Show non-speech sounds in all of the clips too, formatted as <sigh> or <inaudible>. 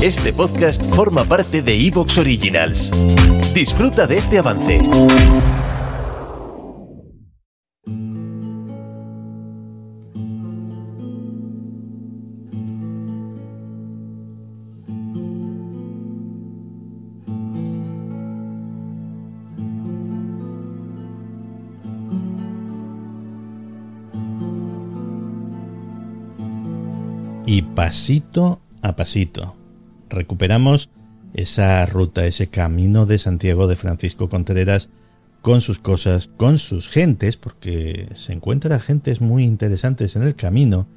Este podcast forma parte de Evox Originals. Disfruta de este avance. Y pasito a pasito recuperamos esa ruta, ese camino de Santiago de Francisco Contreras con sus cosas, con sus gentes, porque se encuentra gentes muy interesantes en el camino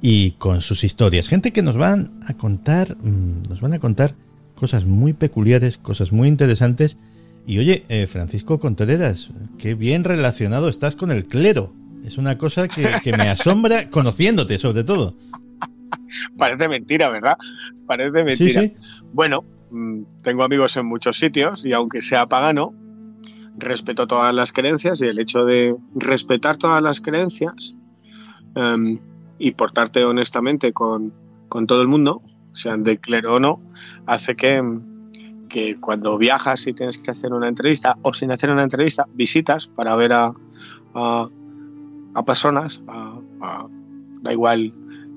y con sus historias, gente que nos van a contar, mm, nos van a contar cosas muy peculiares, cosas muy interesantes. Y oye, eh, Francisco Contreras, qué bien relacionado estás con el clero. Es una cosa que, que me asombra conociéndote, sobre todo. <laughs> Parece mentira, ¿verdad? Parece mentira. Bueno, mm, tengo amigos en muchos sitios y aunque sea pagano, respeto todas las creencias y el hecho de respetar todas las creencias em, y portarte honestamente con, todo el mundo, sean de clero o no, hace que, que cuando viajas y tienes que hacer una entrevista o sin hacer una entrevista, visitas para ver a, a, personas, da igual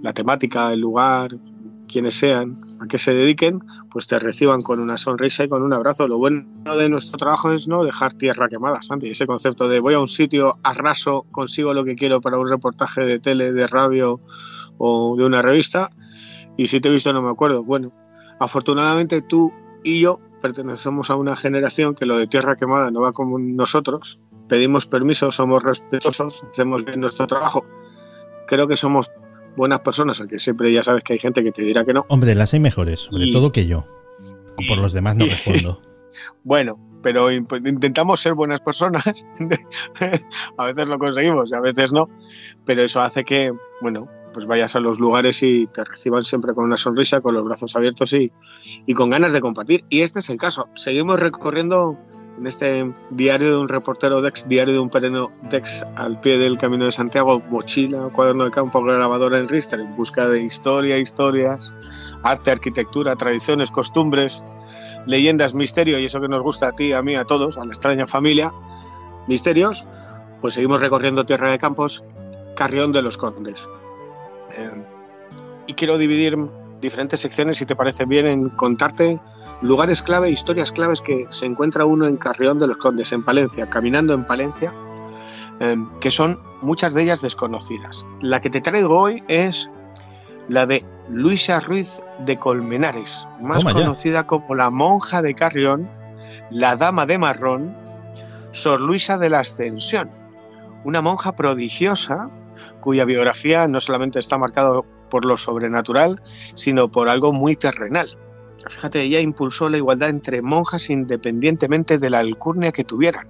la temática, el lugar, quienes sean, a qué se dediquen, pues te reciban con una sonrisa y con un abrazo. Lo bueno de nuestro trabajo es no dejar tierra quemada, Santi. Ese concepto de voy a un sitio, arraso, consigo lo que quiero para un reportaje de tele, de radio o de una revista, y si te he visto no me acuerdo. Bueno, afortunadamente tú y yo pertenecemos a una generación que lo de tierra quemada no va como nosotros. Pedimos permiso, somos respetuosos, hacemos bien nuestro trabajo. Creo que somos buenas personas, aunque siempre ya sabes que hay gente que te dirá que no. Hombre, las hay mejores, sobre todo que yo. Por los demás no <laughs> respondo. bueno, pero intentamos ser buenas personas. <laughs> a veces lo conseguimos y a veces no. Pero eso hace que, bueno, pues vayas a los lugares y te reciban siempre con una sonrisa, con los brazos abiertos y, y con ganas de compartir. Y este es el caso. Seguimos recorriendo en este diario de un reportero Dex, diario de un pereno Dex al pie del Camino de Santiago, mochila, cuaderno de campo, grabadora en Rister, en busca de historia, historias, arte, arquitectura, tradiciones, costumbres, leyendas, misterio, y eso que nos gusta a ti, a mí, a todos, a la extraña familia, misterios, pues seguimos recorriendo Tierra de Campos, Carrión de los Condes. Eh, y quiero dividir diferentes secciones, si te parece bien, en contarte lugares clave, historias claves que se encuentra uno en Carrión de los Condes, en Palencia, caminando en Palencia, em, que son muchas de ellas desconocidas. La que te traigo hoy es la de Luisa Ruiz de Colmenares, más conocida como la monja de Carrión, la dama de marrón, Sor Luisa de la Ascensión, una monja prodigiosa cuya biografía no solamente está marcada por lo sobrenatural, sino por algo muy terrenal. Fíjate, ella impulsó la igualdad entre monjas independientemente de la alcurnia que tuvieran.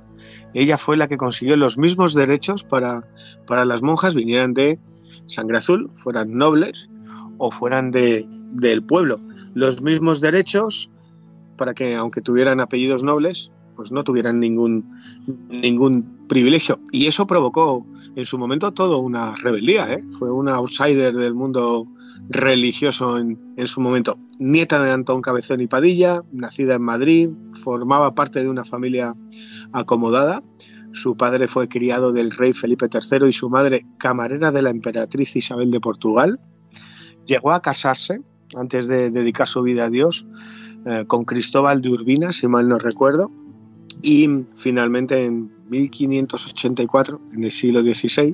Ella fue la que consiguió los mismos derechos para, para las monjas, vinieran de sangre azul, fueran nobles o fueran de, del pueblo. Los mismos derechos para que, aunque tuvieran apellidos nobles, pues no tuvieran ningún, ningún privilegio. Y eso provocó en su momento todo una rebeldía. ¿eh? Fue una outsider del mundo religioso en, su momento. Nieta de Antón Cabezón y Padilla, nacida en Madrid, formaba parte de una familia acomodada. Su padre fue criado del rey Felipe III y su madre camarera de la emperatriz Isabel de Portugal. Llegó a casarse antes de dedicar su vida a Dios eh, con Cristóbal de Urbina, si mal no recuerdo, y finalmente en 1584, en el siglo XVI,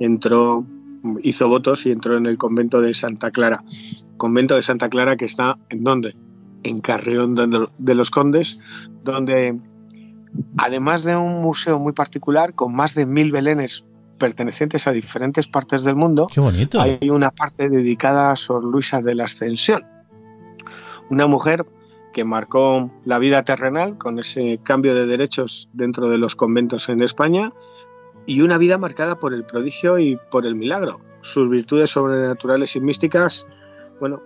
entró hizo votos y entró en el convento de Santa Clara. Convento de Santa Clara que está en dónde? En Carrión de los Condes, donde además de un museo muy particular con más de mil belenes pertenecientes a diferentes partes del mundo, hay una parte dedicada a Sor Luisa de la Ascensión, una mujer que marcó la vida terrenal con ese cambio de derechos dentro de los conventos en España y una vida marcada por el prodigio y por el milagro. Sus virtudes sobrenaturales y místicas, bueno,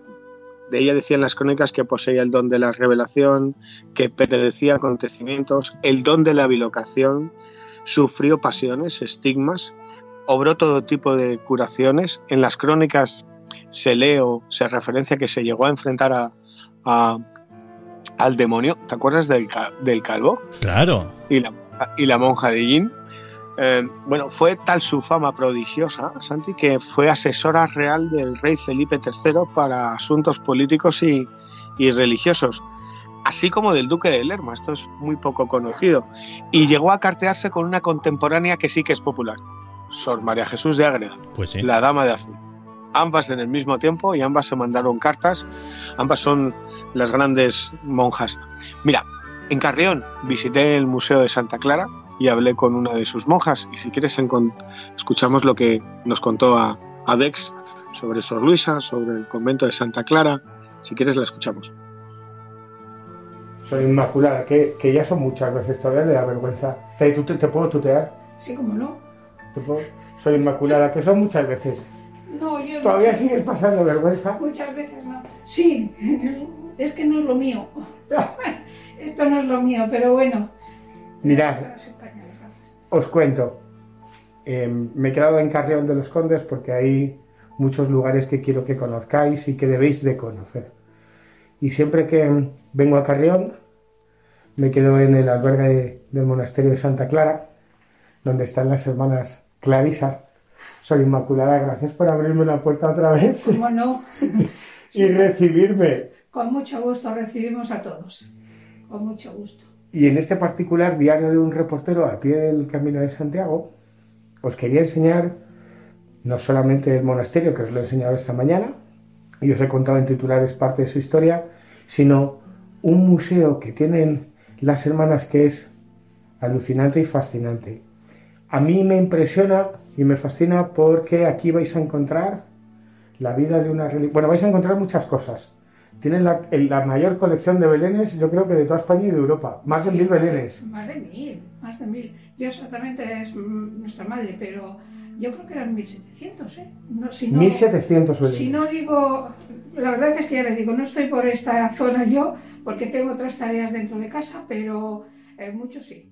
de ella decían las crónicas que poseía el don de la revelación, que predecía acontecimientos, el don de la bilocación, sufrió pasiones, estigmas, obró todo tipo de curaciones. En las crónicas se lee o se referencia que se llegó a enfrentar a, al demonio. ¿Te acuerdas del, del calvo? Claro. Y la, y la monja de Yin. Eh, bueno, fue tal su fama prodigiosa, Santi, que fue asesora real del rey Felipe III para asuntos políticos y, y religiosos, así como del duque de Lerma, esto es muy poco conocido, y llegó a cartearse con una contemporánea que sí que es popular, Sor María Jesús de Ágreda, pues la dama de azul. Ambas en el mismo tiempo y ambas se mandaron cartas, ambas son las grandes monjas. Mira, en Carrión visité el Museo de Santa Clara y hablé con una de sus monjas. Y si quieres, escuchamos lo que nos contó a, Dex sobre Sor Luisa, sobre el convento de Santa Clara. Si quieres, la escuchamos. Soy Inmaculada, que, que ya son muchas veces todavía, le da vergüenza. ¿Te, te, puedo tutear? Sí, como no. Soy Inmaculada, que son muchas veces. No, yo ¿Todavía sigues pasando vergüenza? Muchas veces no. Sí, <laughs> es que no es lo mío. <laughs> Esto no es lo mío, pero bueno. Mirad, os cuento. Em, me he quedado en Carrión de los Condes porque hay muchos lugares que quiero que conozcáis y que debéis de conocer. Y siempre que vengo a Carrión, me quedo en el albergue del monasterio de Santa Clara, donde están las hermanas Clarisa. Soy Inmaculada, gracias por abrirme la puerta otra vez. <laughs> Bueno. y recibirme. Con mucho gusto recibimos a todos. Con mucho gusto. Y en este particular diario de un reportero al pie del Camino de Santiago, os quería enseñar no solamente el monasterio, que os lo he enseñado esta mañana, y os he contado en titulares parte de su historia, sino un museo que tienen las hermanas que es alucinante y fascinante. A mí me impresiona y me fascina porque aquí vais a encontrar la vida de una religión. Bueno, vais a encontrar muchas cosas. Tienen la, la, mayor colección de belenes, yo creo que de toda España y de Europa. Más de mil belenes. Más de mil, más de mil. Yo exactamente es nuestra madre, pero yo creo que eran 1700, ¿eh? No, si no, 1700 belenes. Si no digo, la verdad es que ya les digo, no estoy por esta zona yo, porque tengo otras tareas dentro de casa, pero eh, muchos sí.